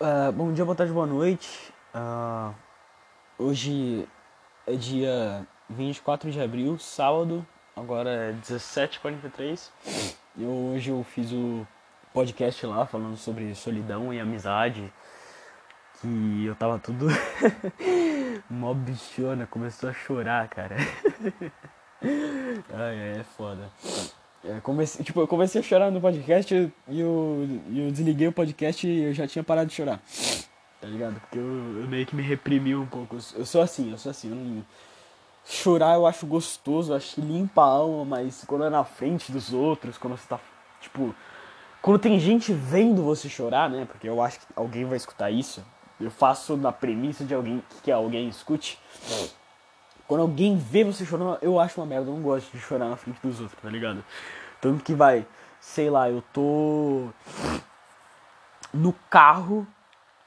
Uh, bom dia, boa tarde, boa noite. Uh, hoje é dia 24 de abril, sábado, agora é 17h43. Eu, hoje eu fiz o podcast lá falando sobre solidão e amizade. Que eu tava tudo mó bichona, começou a chorar, cara. Ai, é foda. É, comecei, tipo, eu comecei a chorar no podcast e eu, eu desliguei o podcast e eu já tinha parado de chorar. Tá ligado? Porque eu, eu meio que me reprimi um pouco. Eu sou assim, eu sou assim. Eu não... Chorar eu acho gostoso, eu acho que limpa a alma, mas quando é na frente dos outros, quando você tá, tipo... Quando tem gente vendo você chorar, né? Porque eu acho que alguém vai escutar isso. Eu faço na premissa de alguém que alguém escute. Quando alguém vê você chorando, eu acho uma merda. Eu não gosto de chorar na frente dos outros, tá ligado? Tanto que vai, sei lá, eu tô no carro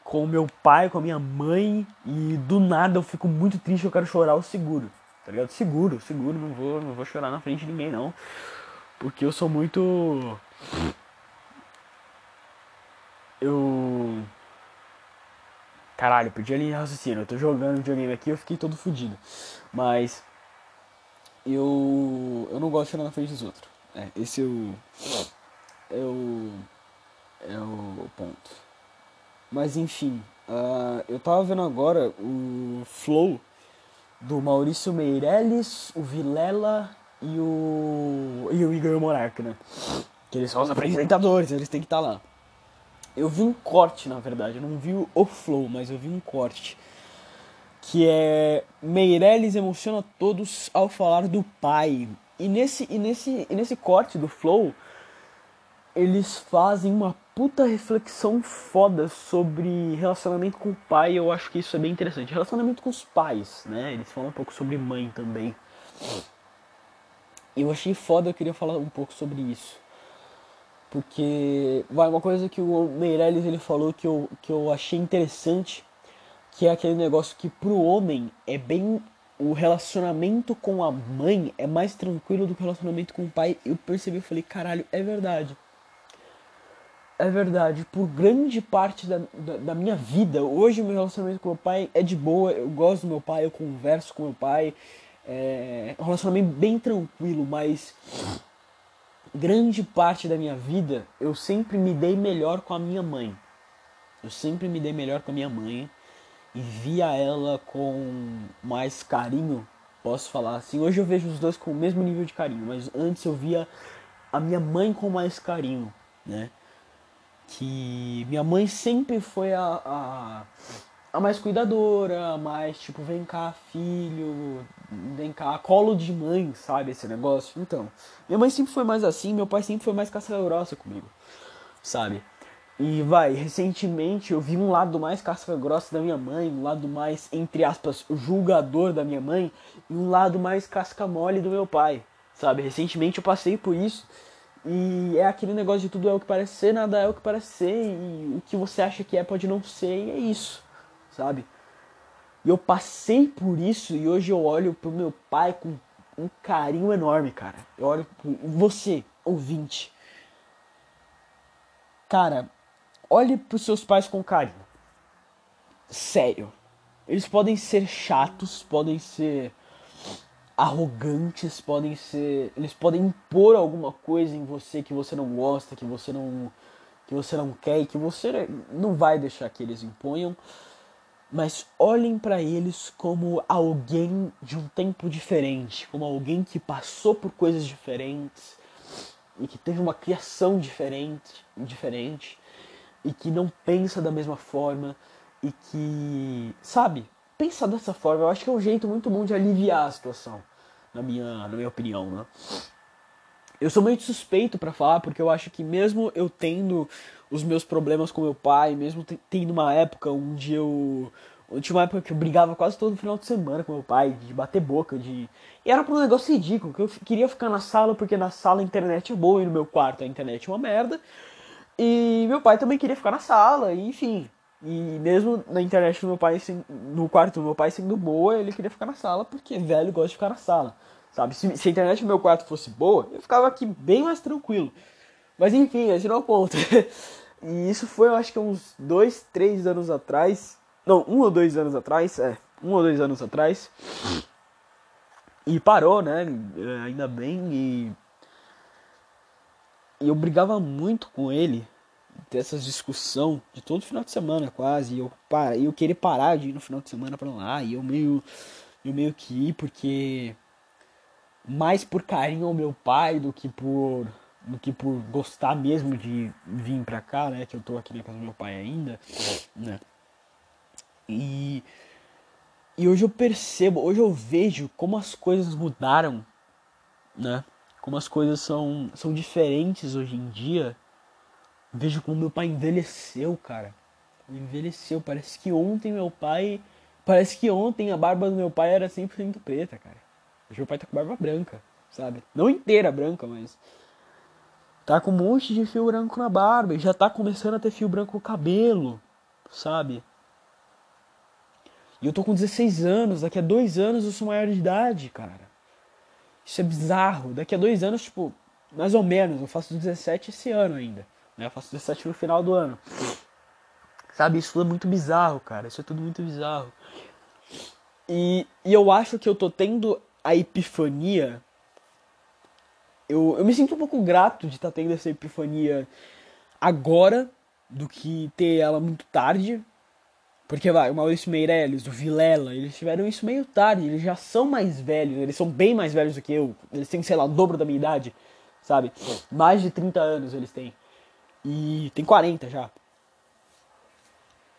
com meu pai, com a minha mãe, e do nada eu fico muito triste, eu quero chorar, eu seguro. Tá ligado? Seguro, seguro, não vou, não vou chorar na frente de ninguém não. Porque eu sou muito. Eu Caralho, perdi a linha de raciocínio. Eu tô jogando videogame aqui eu fiquei todo fodido. Mas. Eu. Eu não gosto de chorar na frente dos outros. É, esse é o. É o. É o ponto. Mas enfim. Uh, eu tava vendo agora o Flow do Maurício Meirelles, o Vilela e o. E o Igor Monarca, né? Que eles são os apresentadores, eles têm que estar tá lá. Eu vi um corte, na verdade, eu não vi o flow, mas eu vi um corte. Que é Meirelles emociona todos ao falar do pai. E nesse, e nesse, e nesse corte do flow, eles fazem uma puta reflexão foda sobre relacionamento com o pai. Eu acho que isso é bem interessante. Relacionamento com os pais, né? Eles falam um pouco sobre mãe também. Eu achei foda, eu queria falar um pouco sobre isso. Porque vai uma coisa que o Meirelles ele falou que eu, que eu achei interessante, que é aquele negócio que pro homem é bem o relacionamento com a mãe é mais tranquilo do que o relacionamento com o pai. Eu percebi, eu falei, caralho, é verdade. É verdade, por grande parte da, da, da, minha vida, hoje o meu relacionamento com meu pai é de boa, eu gosto do meu pai, eu converso com meu pai, é um relacionamento bem tranquilo, mas grande parte da minha vida eu sempre me dei melhor com a minha mãe. Eu sempre me dei melhor com a minha mãe e via ela com mais carinho, posso falar assim. Hoje eu vejo os dois com o mesmo nível de carinho, mas antes eu via a minha mãe com mais carinho, né? Que minha mãe sempre foi a, a a mais cuidadora, a mais tipo, vem cá, filho, vem cá, colo de mãe, sabe? Esse negócio. Então, minha mãe sempre foi mais assim, meu pai sempre foi mais casca grossa comigo, sabe? E vai, recentemente eu vi um lado mais casca grossa da minha mãe, um lado mais, entre aspas, julgador da minha mãe, e um lado mais casca mole do meu pai, sabe? Recentemente eu passei por isso. E é aquele negócio de tudo é o que parece ser, nada é o que parece ser, e o que você acha que é pode não ser, e é isso sabe? E eu passei por isso e hoje eu olho pro meu pai com um carinho enorme, cara. Eu olho pro você, ouvinte. Cara, olhe pros seus pais com carinho. Sério. Eles podem ser chatos, podem ser arrogantes, podem ser, eles podem impor alguma coisa em você que você não gosta, que você não que você não quer e que você não vai deixar que eles imponham mas olhem para eles como alguém de um tempo diferente, como alguém que passou por coisas diferentes e que teve uma criação diferente, diferente e que não pensa da mesma forma e que, sabe, pensa dessa forma. Eu acho que é um jeito muito bom de aliviar a situação, na minha, na minha opinião, né? Eu sou muito suspeito para falar porque eu acho que mesmo eu tendo os meus problemas com meu pai, mesmo tendo uma época onde eu. Tinha uma época que eu brigava quase todo final de semana com meu pai, de bater boca, de. E era por um negócio ridículo, que eu queria ficar na sala porque na sala a internet é boa e no meu quarto a internet é uma merda. E meu pai também queria ficar na sala, enfim. E mesmo na internet do meu pai, no quarto do meu pai sendo boa, ele queria ficar na sala porque velho gosta de ficar na sala. Sabe? Se, se a internet do meu quarto fosse boa, eu ficava aqui bem mais tranquilo. Mas enfim, esse não é o ponto. E isso foi, eu acho que uns dois, três anos atrás. Não, um ou dois anos atrás, é. Um ou dois anos atrás. E parou, né? É, ainda bem. E, e eu brigava muito com ele. Dessas discussão de todo final de semana quase. E eu, para, eu queria parar de ir no final de semana pra lá. E eu meio. Eu meio que ir porque. Mais por carinho ao meu pai do que por do que por gostar mesmo de vir pra cá, né? Que eu tô aqui na casa do meu pai ainda, né? E, e hoje eu percebo, hoje eu vejo como as coisas mudaram, né? Como as coisas são, são diferentes hoje em dia. Vejo como meu pai envelheceu, cara. Envelheceu. Parece que ontem meu pai. Parece que ontem a barba do meu pai era 100% preta, cara. Hoje meu pai tá com barba branca, sabe? Não inteira branca, mas Tá com um monte de fio branco na barba e já tá começando a ter fio branco no cabelo, sabe? E eu tô com 16 anos, daqui a dois anos eu sou maior de idade, cara. Isso é bizarro. Daqui a dois anos, tipo, mais ou menos, eu faço 17 esse ano ainda. Né? Eu faço 17 no final do ano. Sabe, isso é muito bizarro, cara. Isso é tudo muito bizarro. E, e eu acho que eu tô tendo a epifania eu, eu me sinto um pouco grato de estar tá tendo essa epifania agora do que ter ela muito tarde. Porque vai, o Maurício Meirelles, o Vilela, eles tiveram isso meio tarde, eles já são mais velhos, eles são bem mais velhos do que eu. Eles têm, sei lá, o dobro da minha idade, sabe? Mais de 30 anos eles têm. E tem 40 já.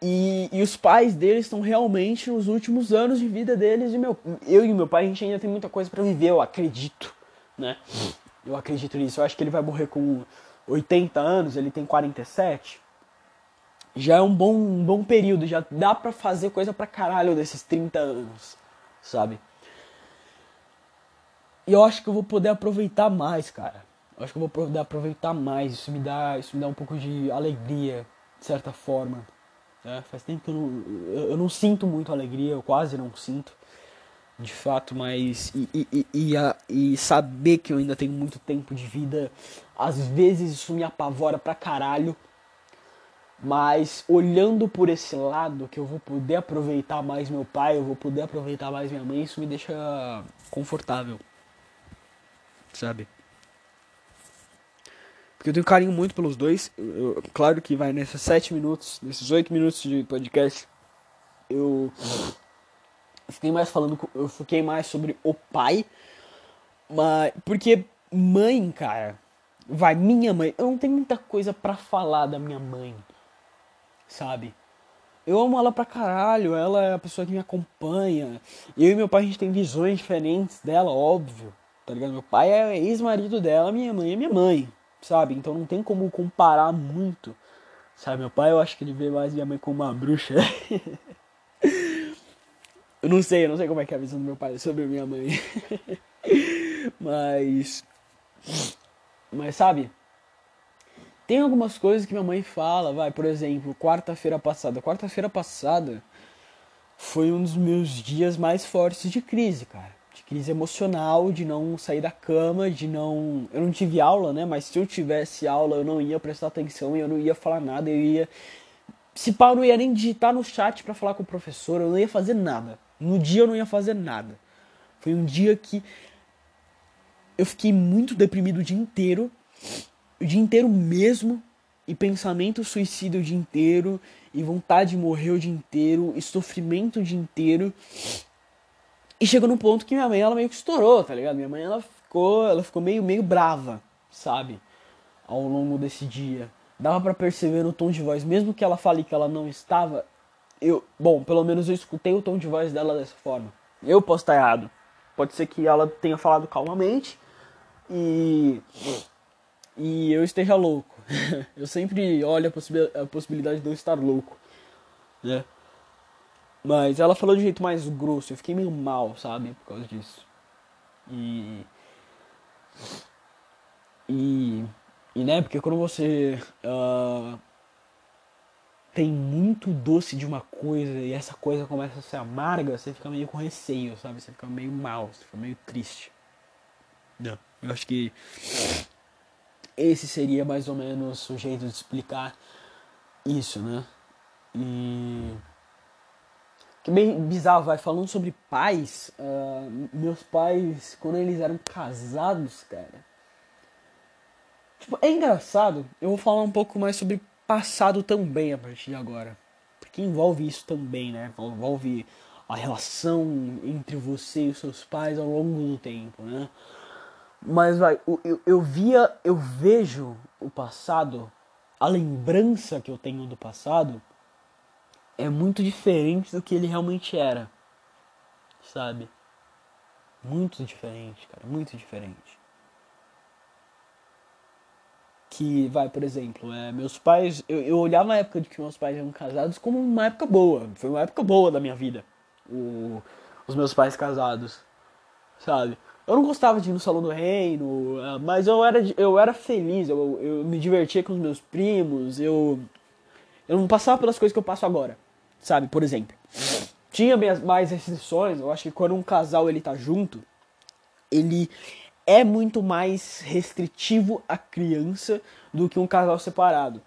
E, e os pais deles estão realmente nos últimos anos de vida deles. E meu, eu e meu pai, a gente ainda tem muita coisa para viver, eu acredito, né? Eu acredito nisso. Eu acho que ele vai morrer com 80 anos, ele tem 47. Já é um bom, um bom período, já dá pra fazer coisa pra caralho desses 30 anos, sabe? E eu acho que eu vou poder aproveitar mais, cara. Eu acho que eu vou poder aproveitar mais. Isso me dá, isso me dá um pouco de alegria, de certa forma. É, faz tempo que eu não, eu, eu não sinto muito alegria, eu quase não sinto de fato, mas e, e, e, a, e, saber que eu ainda tenho muito tempo de vida, às vezes isso me apavora pra caralho. Mas olhando por esse lado, que eu vou poder aproveitar mais meu pai, eu vou poder aproveitar mais minha mãe, isso me deixa confortável. Sabe? Eu tenho carinho muito pelos dois. Eu, eu, claro que vai nesses sete minutos, nesses oito minutos de podcast, eu fiquei mais falando, eu fiquei mais sobre o pai, mas porque mãe, cara, vai minha mãe, eu não tenho muita coisa para falar da minha mãe, sabe? Eu amo ela pra caralho, ela é a pessoa que me acompanha. Eu e meu pai a gente tem visões diferentes dela, óbvio. Tá ligado? Meu pai é ex-marido dela, minha mãe é minha mãe, sabe? Então não tem como comparar muito. Sabe, meu pai eu acho que ele vê mais minha mãe como uma bruxa. Eu não sei, eu não sei como é que é a visão do meu pai sobre minha mãe. mas. Mas sabe? Tem algumas coisas que minha mãe fala, vai, por exemplo, quarta-feira passada. Quarta-feira passada foi um dos meus dias mais fortes de crise, cara. De crise emocional, de não sair da cama, de não. Eu não tive aula, né? Mas se eu tivesse aula, eu não ia prestar atenção e eu não ia falar nada, eu ia. Se pau, eu não ia nem digitar no chat para falar com o professor, eu não ia fazer nada. No dia eu não ia fazer nada. Foi um dia que eu fiquei muito deprimido o dia inteiro. O dia inteiro mesmo. E pensamento suicida o dia inteiro. E vontade de morrer o dia inteiro. E sofrimento o dia inteiro. E chegou num ponto que minha mãe ela meio que estourou, tá ligado? Minha mãe ela ficou, ela ficou meio, meio brava, sabe? Ao longo desse dia. Dava para perceber no tom de voz, mesmo que ela fale que ela não estava, eu, bom, pelo menos eu escutei o tom de voz dela dessa forma. Eu posso estar errado. Pode ser que ela tenha falado calmamente e e eu esteja louco. eu sempre olho a, possi a, possibilidade de eu estar louco, né? Mas ela falou de um jeito mais grosso, eu fiquei meio mal, sabe, por causa disso. E e, e né, porque quando você uh, tem muito doce de uma coisa e essa coisa começa a ser amarga, você fica meio com receio, sabe? Você fica meio mal, você fica meio triste. Não. Eu acho que esse seria mais ou menos o jeito de explicar isso, né? E. Que bem bizarro, vai falando sobre pais. Uh, meus pais, quando eles eram casados, cara. Tipo, é engraçado. Eu vou falar um pouco mais sobre passado também a partir de agora. Porque envolve isso também, né? Envolve a relação entre você e os seus pais ao longo do tempo, né? Mas vai, eu, eu via, eu vejo o passado, a lembrança que eu tenho do passado é muito diferente do que ele realmente era. Sabe? Muito diferente, cara, muito diferente. Que vai, por exemplo, é, meus pais, eu, eu olhava a época de que meus pais eram casados como uma época boa. Foi uma época boa da minha vida. O, os meus pais casados, sabe? Eu não gostava de ir no Salão do Reino, ah, mas eu era, eu era feliz, eu, eu me divertia com os meus primos, eu, eu não passava pelas coisas que eu passo agora, sabe? Por exemplo, tinha mais restrições, eu acho que quando um casal ele tá junto, ele é muito mais restritivo à criança do que um casal separado.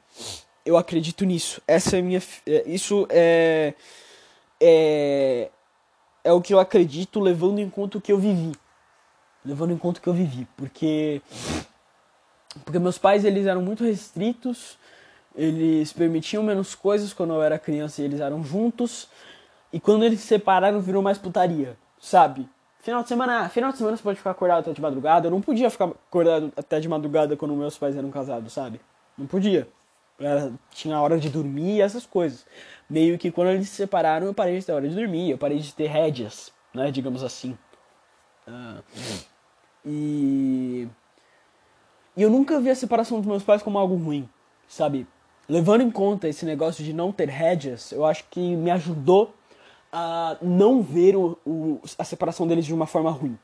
Eu acredito nisso. Essa é minha. É, isso é. É, é o que eu acredito levando em conta o que eu vivi levando em conta o que eu vivi, porque porque meus pais eles eram muito restritos, eles permitiam menos coisas quando eu era criança e eles eram juntos, e quando eles se separaram virou mais putaria, sabe? Final de semana, final de semana você pode ficar acordado até de madrugada, eu não podia ficar acordado até de madrugada quando meus pais eram casados, sabe? Não podia. Era, tinha hora de dormir essas coisas. Meio que quando eles se separaram, eu parei de ter hora de dormir, eu parei de ter rédeas, né, digamos assim. Uh, e. E eu nunca vi a separação dos meus pais como algo ruim, sabe? Levando em conta esse negócio de não ter rédeas, eu acho que me ajudou a não ver o, o, a separação deles de uma forma ruim,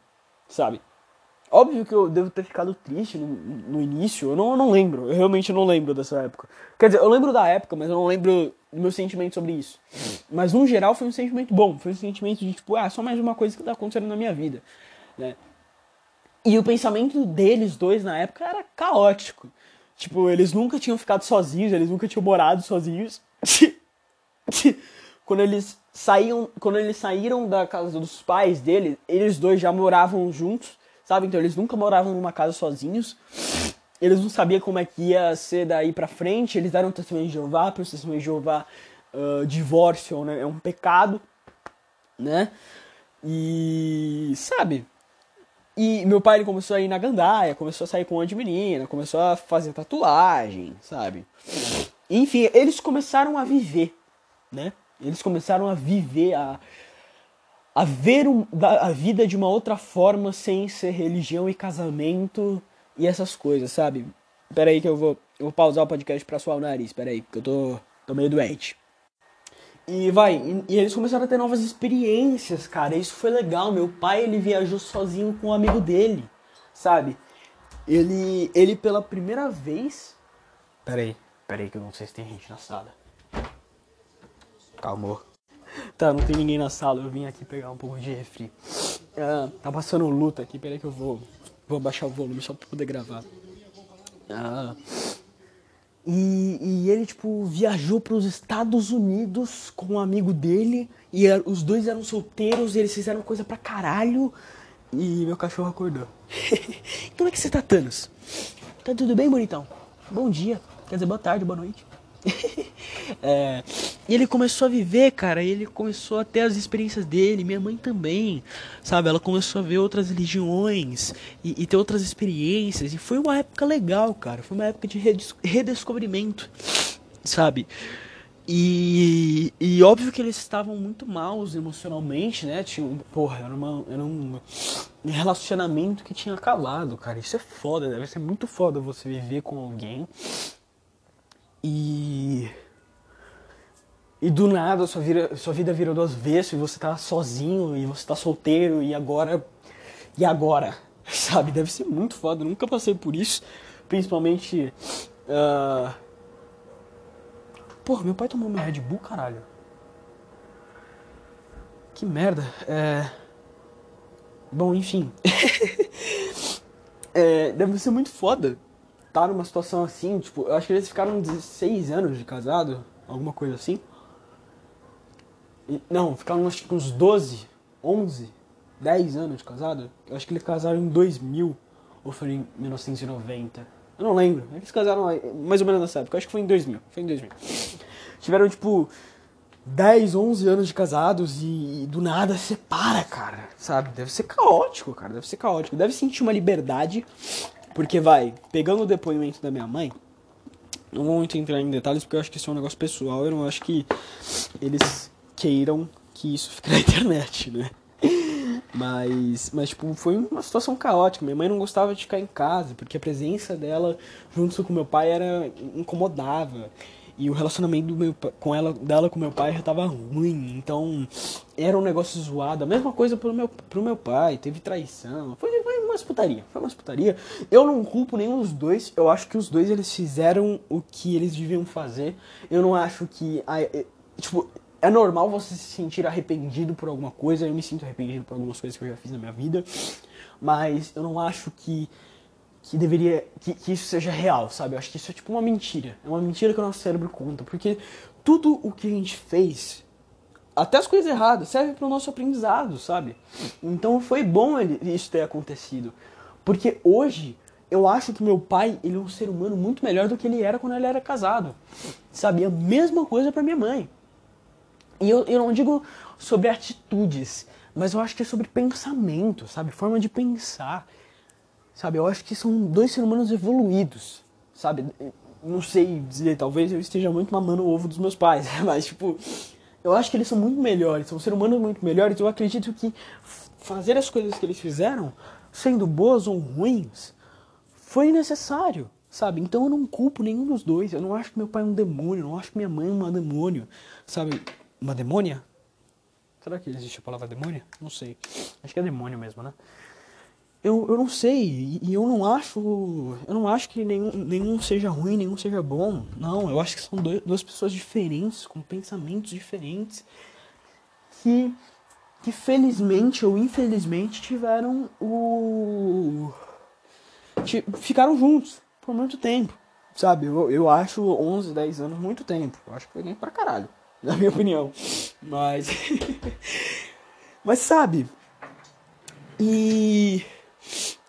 sabe? Óbvio que eu devo ter ficado triste no, no início, eu não, eu não lembro, eu realmente não lembro dessa época. Quer dizer, eu lembro da época, mas eu não lembro do meu sentimento sobre isso. Mas no geral foi um sentimento bom, foi um sentimento de tipo, ah, só mais uma coisa que tá acontecendo na minha vida, né? E o pensamento deles dois na época era caótico. Tipo, eles nunca tinham ficado sozinhos, eles nunca tinham morado sozinhos. quando eles saíam, quando eles saíram da casa dos pais dele, eles dois já moravam juntos, sabe? Então eles nunca moravam numa casa sozinhos. Eles não sabiam como é que ia ser daí pra frente. Eles deram testemunho de Jeová, para o testemunho de Jeová, uh, divórcio né? é um pecado, né? E sabe? E meu pai ele começou a ir na gandaia, começou a sair com uma de menina, começou a fazer tatuagem, sabe? Enfim, eles começaram a viver, né? Eles começaram a viver, a, a ver um, a vida de uma outra forma sem ser religião e casamento e essas coisas, sabe? Pera aí que eu vou, eu vou pausar o podcast pra suar o nariz, pera aí, porque eu tô, tô meio doente. E vai, e, e, eles começaram a ter novas experiências, cara. Isso foi legal. Meu pai, ele viajou sozinho com um amigo dele, sabe? Ele, ele pela primeira vez. Peraí, peraí, que eu não sei se tem gente na sala. Calma. Tá, não tem ninguém na sala. Eu vim aqui pegar um pouco de refri. Ah, tá passando luta aqui. Peraí que eu vou, vou baixar o volume só pra poder gravar. Ah. E, e ele, tipo, viajou para os Estados Unidos com um amigo dele. E era, os dois eram solteiros e eles fizeram coisa pra caralho. E meu cachorro acordou. Como é que você tá, Thanos? Tá tudo bem, bonitão? Bom dia. Quer dizer, boa tarde, boa noite. é, e ele começou a viver, cara, ele começou a ter as experiências dele, minha mãe também, sabe? Ela começou a ver outras religiões e, e ter outras experiências, e foi uma época legal, cara, foi uma época de redescobrimento, sabe? E, e óbvio que eles estavam muito maus emocionalmente, né? Tinha, porra, era, uma, era um relacionamento que tinha acabado, cara. Isso é foda, deve ser muito foda você viver com alguém E do nada sua vida, sua vida virou do avesso e você tá sozinho e você tá solteiro e agora. E agora? Sabe? Deve ser muito foda. Nunca passei por isso. Principalmente. Uh... Porra, meu pai tomou meu Red Bull, caralho. Que merda. É. Bom, enfim. é, deve ser muito foda tá numa situação assim, tipo, eu acho que eles ficaram 16 anos de casado, alguma coisa assim. Não, ficaram acho que uns 12, 11, 10 anos de casado. Eu acho que eles casaram em 2000 ou foi em 1990. Eu não lembro. Eles casaram mais ou menos nessa época. Eu acho que foi em 2000. Foi em 2000. Tiveram, tipo, 10, 11 anos de casados e, e do nada separa, cara. Sabe? Deve ser caótico, cara. Deve ser caótico. Deve sentir uma liberdade. Porque, vai, pegando o depoimento da minha mãe, não vou muito entrar em detalhes porque eu acho que isso é um negócio pessoal. Eu não acho que eles queiram que isso fique na internet, né? Mas, mas, tipo, foi uma situação caótica. Minha mãe não gostava de ficar em casa, porque a presença dela junto com meu pai era incomodava. E o relacionamento do meu, com ela, dela com meu pai já tava ruim. Então, era um negócio zoado. A mesma coisa pro meu, pro meu pai. Teve traição. Foi, foi uma putaria. Foi uma putaria. Eu não culpo nenhum dos dois. Eu acho que os dois, eles fizeram o que eles deviam fazer. Eu não acho que... Tipo, é normal você se sentir arrependido por alguma coisa. Eu me sinto arrependido por algumas coisas que eu já fiz na minha vida. Mas eu não acho que que deveria que, que, isso seja real, sabe? Eu acho que isso é tipo uma mentira. É uma mentira que o nosso cérebro conta, porque tudo o que a gente fez, até as coisas erradas, serve para o nosso aprendizado, sabe? Então foi bom ele, isso ter acontecido, porque hoje eu acho que meu pai ele é um ser humano muito melhor do que ele era quando ele era casado, sabe? A mesma coisa para minha mãe. E eu, eu não digo sobre atitudes, mas eu acho que é sobre pensamento, sabe? Forma de pensar. Sabe, eu acho que são dois seres humanos evoluídos, sabe? Não sei dizer, talvez eu esteja muito mamando o ovo dos meus pais, mas tipo, eu acho que eles são muito melhores, são seres humanos muito melhores. Eu acredito que fazer as coisas que eles fizeram, sendo boas ou ruins, foi necessário, sabe? Então eu não culpo nenhum dos dois. Eu não acho que meu pai é um demônio, eu não acho que minha mãe é uma demônio, sabe? Uma demônia? Será que existe a palavra demônia? Não sei. Acho que é demônio mesmo, né? eu, eu não sei, e eu não acho. Eu não acho que nenhum, nenhum seja ruim, nenhum seja bom. Não, eu acho que são dois, duas pessoas diferentes, com pensamentos diferentes, que, que felizmente ou infelizmente tiveram o. ficaram juntos por muito tempo. Sabe, eu, eu acho 11, 10 anos muito tempo. Eu acho que foi nem pra caralho, na minha opinião. Mas. Mas sabe. E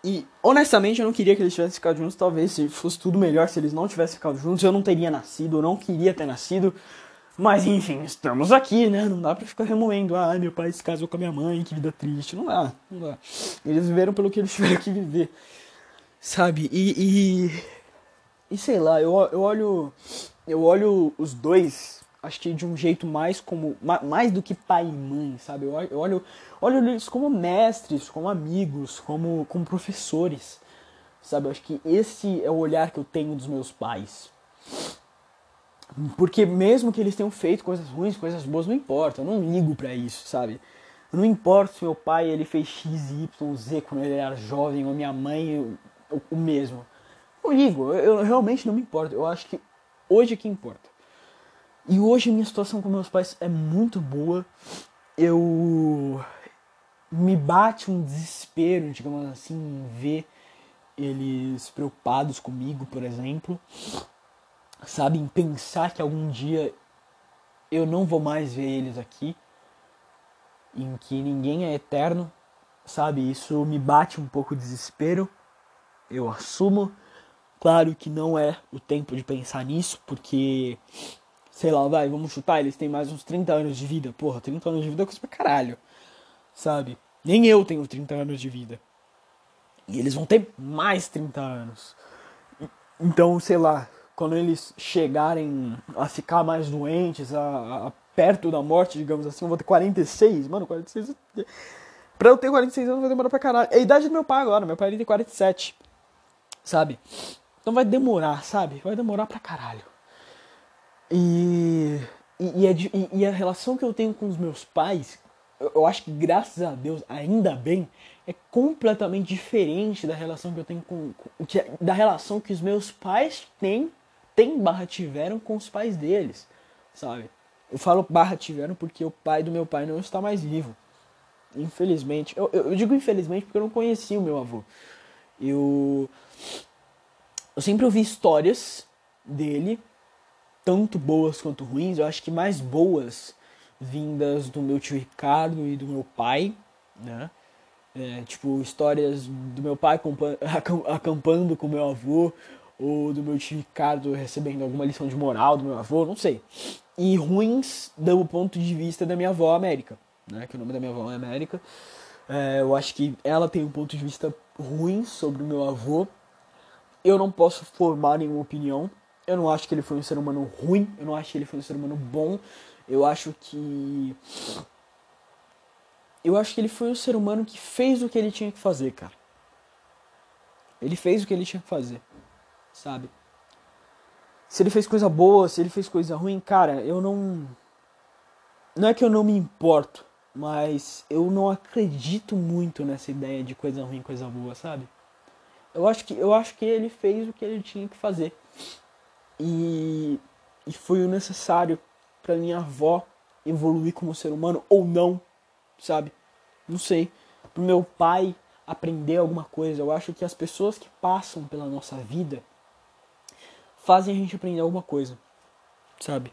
e honestamente eu não queria que eles tivessem ficado juntos. Talvez se fosse tudo melhor se eles não tivessem ficado juntos. Eu não teria nascido, eu não queria ter nascido. Mas enfim, estamos aqui, né? Não dá pra ficar remoendo. Ah, meu pai se casou com a minha mãe, que vida triste. Não dá, não dá. Eles viveram pelo que eles tiveram que viver. Sabe? E. E, e sei lá, eu, eu olho. Eu olho os dois, acho que de um jeito mais como. Mais do que pai e mãe, sabe? Eu, eu olho olho eles como mestres, como amigos, como, como professores. Sabe, eu acho que esse é o olhar que eu tenho dos meus pais. Porque mesmo que eles tenham feito coisas ruins, coisas boas, não importa, eu não ligo para isso, sabe? Não importa se meu pai ele fez X, Y, Z quando ele era jovem, ou minha mãe o, o mesmo. Não ligo, eu, eu realmente não me importo. Eu acho que hoje é que importa. E hoje minha situação com meus pais é muito boa. Eu me bate um desespero, digamos assim, em ver eles preocupados comigo, por exemplo. Sabe, em pensar que algum dia eu não vou mais ver eles aqui, em que ninguém é eterno, sabe? Isso me bate um pouco de desespero. Eu assumo. Claro que não é o tempo de pensar nisso, porque sei lá, vai, vamos chutar, eles têm mais uns 30 anos de vida. Porra, 30 anos de vida é coisa pra caralho sabe? Nem eu tenho 30 anos de vida. E eles vão ter mais 30 anos. Então, sei lá, quando eles chegarem a ficar mais doentes, a, a perto da morte, digamos assim, eu vou ter 46. Mano, 46. Pra eu ter 46 anos vai demorar pra caralho. É a idade do meu pai agora, meu pai ele tem 47. Sabe? Então vai demorar, sabe? Vai demorar pra caralho. E. E, e, a, e, e a relação que eu tenho com os meus pais, eu acho que graças a Deus, ainda bem, é completamente diferente da relação que eu tenho com, com que, da relação que os meus pais têm, têm barra tiveram com os pais deles, sabe? Eu falo barra tiveram porque o pai do meu pai não está mais vivo. Infelizmente, eu, eu digo infelizmente porque eu não conheci o meu avô. Eu eu sempre ouvi histórias dele, tanto boas quanto ruins. Eu acho que mais boas vindas do meu tio Ricardo e do meu pai, né? É, tipo, histórias do meu pai acampando com meu avô, ou do meu tio Ricardo recebendo alguma lição de moral do meu avô, não sei. E ruins do ponto de vista da minha avó América, né? Que o nome da minha avó é América. É, eu acho que ela tem um ponto de vista ruim sobre o meu avô. Eu não posso formar nenhuma opinião. Eu não acho que ele foi um ser humano ruim. Eu não acho que ele foi um ser humano bom. Eu acho que. Eu acho que ele foi um ser humano que fez o que ele tinha que fazer, cara. Ele fez o que ele tinha que fazer sabe? Se ele fez coisa boa, se ele fez coisa ruim, cara, eu não. Não é que eu não me importo, mas eu não acredito muito nessa ideia de coisa ruim, coisa boa, sabe? Eu acho que, eu acho que ele fez o que ele tinha que fazer. E, e foi o necessário para minha avó evoluir como ser humano ou não, sabe? Não sei. Pro meu pai aprender alguma coisa. Eu acho que as pessoas que passam pela nossa vida fazem a gente aprender alguma coisa, sabe?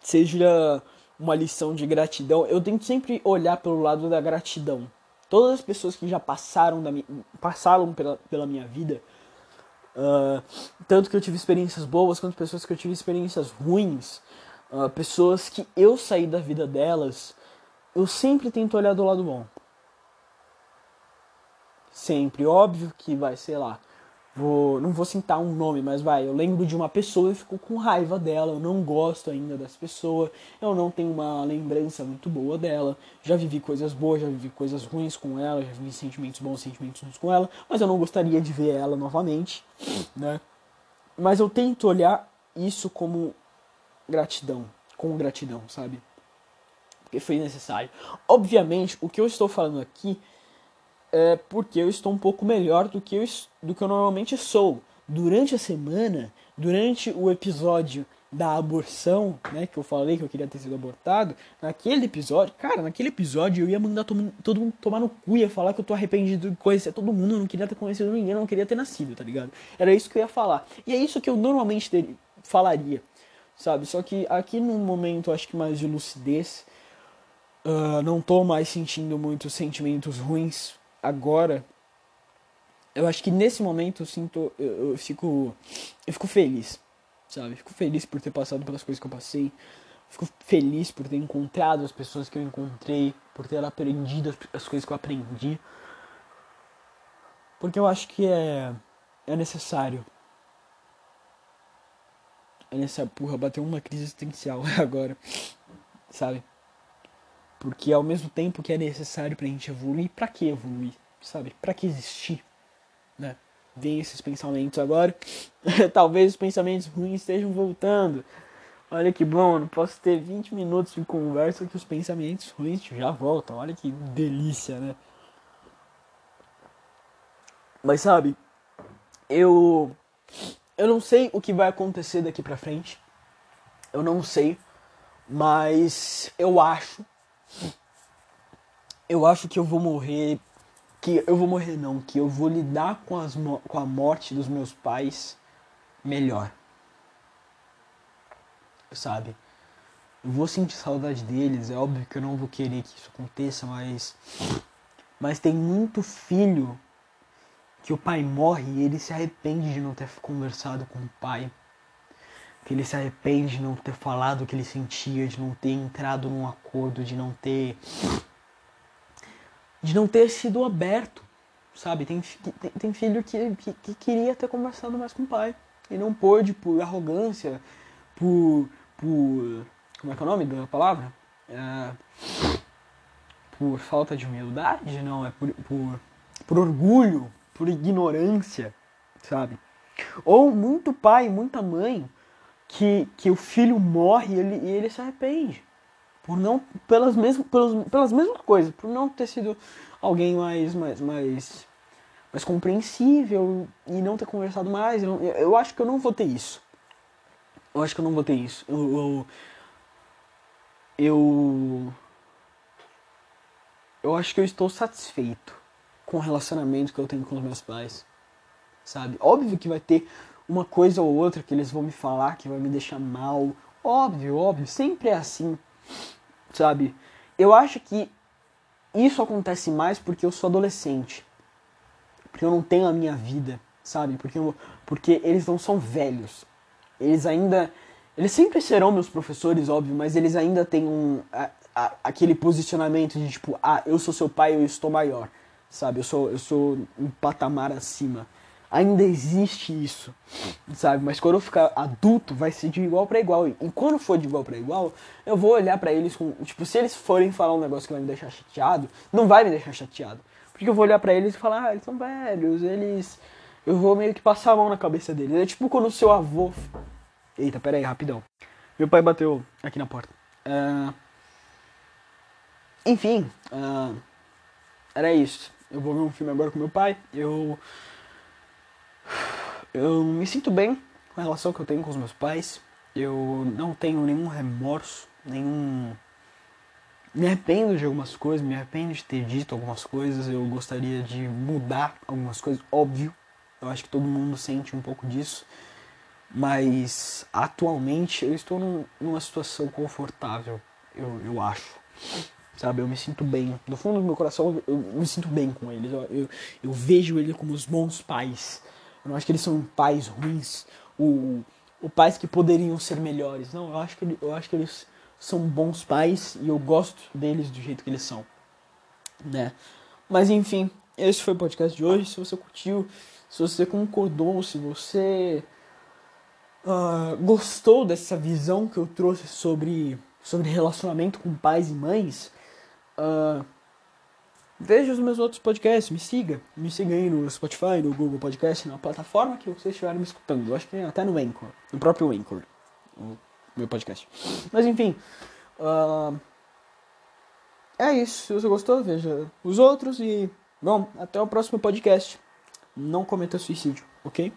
Seja uma lição de gratidão, eu tento sempre olhar pelo lado da gratidão. Todas as pessoas que já passaram, da, passaram pela, pela minha vida, uh, tanto que eu tive experiências boas quanto pessoas que eu tive experiências ruins, uh, pessoas que eu saí da vida delas, eu sempre tento olhar do lado bom. Sempre, óbvio que vai, sei lá, Vou, não vou citar um nome, mas vai, eu lembro de uma pessoa e fico com raiva dela, eu não gosto ainda dessa pessoa, eu não tenho uma lembrança muito boa dela, já vivi coisas boas, já vivi coisas ruins com ela, já vivi sentimentos bons, sentimentos ruins com ela, mas eu não gostaria de ver ela novamente, né? Mas eu tento olhar isso como gratidão, com gratidão, sabe? Porque foi necessário. Obviamente, o que eu estou falando aqui é porque eu estou um pouco melhor do que eu, do que eu normalmente sou. Durante a semana, durante o episódio da aborção, né, que eu falei que eu queria ter sido abortado, naquele episódio, cara, naquele episódio eu ia mandar todo, todo mundo tomar no cu, ia falar que eu tô arrependido de conhecer todo mundo, eu não queria ter conhecido ninguém, eu não queria ter nascido, tá ligado? Era isso que eu ia falar. E é isso que eu normalmente falaria, sabe? Só que aqui num momento, acho que mais de lucidez, uh, não tô mais sentindo muitos sentimentos ruins agora, eu acho que nesse momento eu sinto, eu, eu, fico, eu fico feliz, sabe? Fico feliz por ter passado pelas coisas que eu passei. Fico feliz por ter encontrado as pessoas que eu encontrei, por ter aprendido as, as coisas que eu aprendi. Porque eu acho que é, é necessário. É necessário, porra, bater uma crise existencial agora, sabe? Porque ao mesmo tempo que é necessário pra gente evoluir, pra que evoluir? Sabe? Pra que existir? Né? Vem esses pensamentos agora. Talvez os pensamentos ruins estejam voltando. Olha que bom, não posso ter 20 minutos de conversa que os pensamentos ruins já voltam. Olha que delícia, né? Mas sabe, eu eu não sei o que vai acontecer daqui pra frente. Eu não sei, mas eu acho eu acho que eu vou morrer. Que eu vou morrer não, que eu vou lidar com, as, com a morte dos meus pais melhor. Sabe? Eu vou sentir saudade deles, é óbvio que eu não vou querer que isso aconteça, mas. Mas tem muito filho que o pai morre e ele se arrepende de não ter conversado com o pai. Que ele se arrepende de não ter falado o que ele sentia, de não ter entrado num acordo, de não ter de não ter sido aberto, sabe? Tem, tem, tem filho que, que, que, queria ter conversado mais com o pai e não pôde por arrogância, por. por como é que é o nome da palavra? É, por falta de humildade? Não, é por, por, por orgulho, por ignorância, sabe? Ou muito pai, muita mãe que, que o filho morre e ele, e ele se arrepende por não pelas mesmas pelas, pelas mesmas coisas, por não ter sido alguém mais mais mais mais compreensível e não ter conversado mais. Eu, eu acho que eu não vou ter isso. Eu acho que eu não vou ter isso. Eu eu, eu, eu acho que eu estou satisfeito com o relacionamento que eu tenho com os meus pais. sabe? Óbvio que vai ter uma coisa ou outra que eles vão me falar que vai me deixar mal. Óbvio, óbvio, sempre é assim, sabe? Eu acho que isso acontece mais porque eu sou adolescente. Porque eu não tenho a minha vida, sabe? Porque, eu, porque eles não são velhos. Eles ainda. Eles sempre serão meus professores, óbvio, mas eles ainda têm um, a, a, aquele posicionamento de tipo, ah, eu sou seu pai, eu estou maior, sabe? Eu sou, eu sou um patamar acima. Ainda existe isso, sabe? Mas quando eu ficar adulto, vai ser de igual para igual. E quando for de igual para igual, eu vou olhar para eles com. Tipo, se eles forem falar um negócio que vai me deixar chateado, não vai me deixar chateado. Porque eu vou olhar para eles e falar, ah, eles são velhos, eles. Eu vou meio que passar a mão na cabeça deles. É tipo quando o seu avô Eita, pera aí, rapidão. Meu pai bateu aqui na porta. Uh... Enfim, uh... era isso. Eu vou ver um filme agora com meu pai. Eu. Eu me sinto bem com a relação que eu tenho com os meus pais. Eu não tenho nenhum remorso, nenhum. Me arrependo de algumas coisas, me arrependo de ter dito algumas coisas. Eu gostaria de mudar algumas coisas, óbvio. Eu acho que todo mundo sente um pouco disso. Mas atualmente eu estou num, numa situação confortável, eu, eu acho. Sabe, eu me sinto bem. No fundo do meu coração, eu, eu me sinto bem com eles. Eu, eu, eu, vejo eles como os bons pais. Eu não acho que eles são pais ruins, ou, ou pais que poderiam ser melhores. Não, eu acho, que, eu acho que eles são bons pais e eu gosto deles do jeito que eles são. Né? Mas enfim, esse foi o podcast de hoje. Se você curtiu, se você concordou, se você uh, gostou dessa visão que eu trouxe sobre, sobre relacionamento com pais e mães, uh, veja os meus outros podcasts, me siga. Me siga aí no Spotify, no Google Podcast, na plataforma que vocês estiverem me escutando. Eu acho que até no Anchor, no próprio Anchor, o meu podcast. Mas enfim, uh, é isso. Se você gostou, veja os outros e, bom, até o próximo podcast. Não cometa suicídio, ok?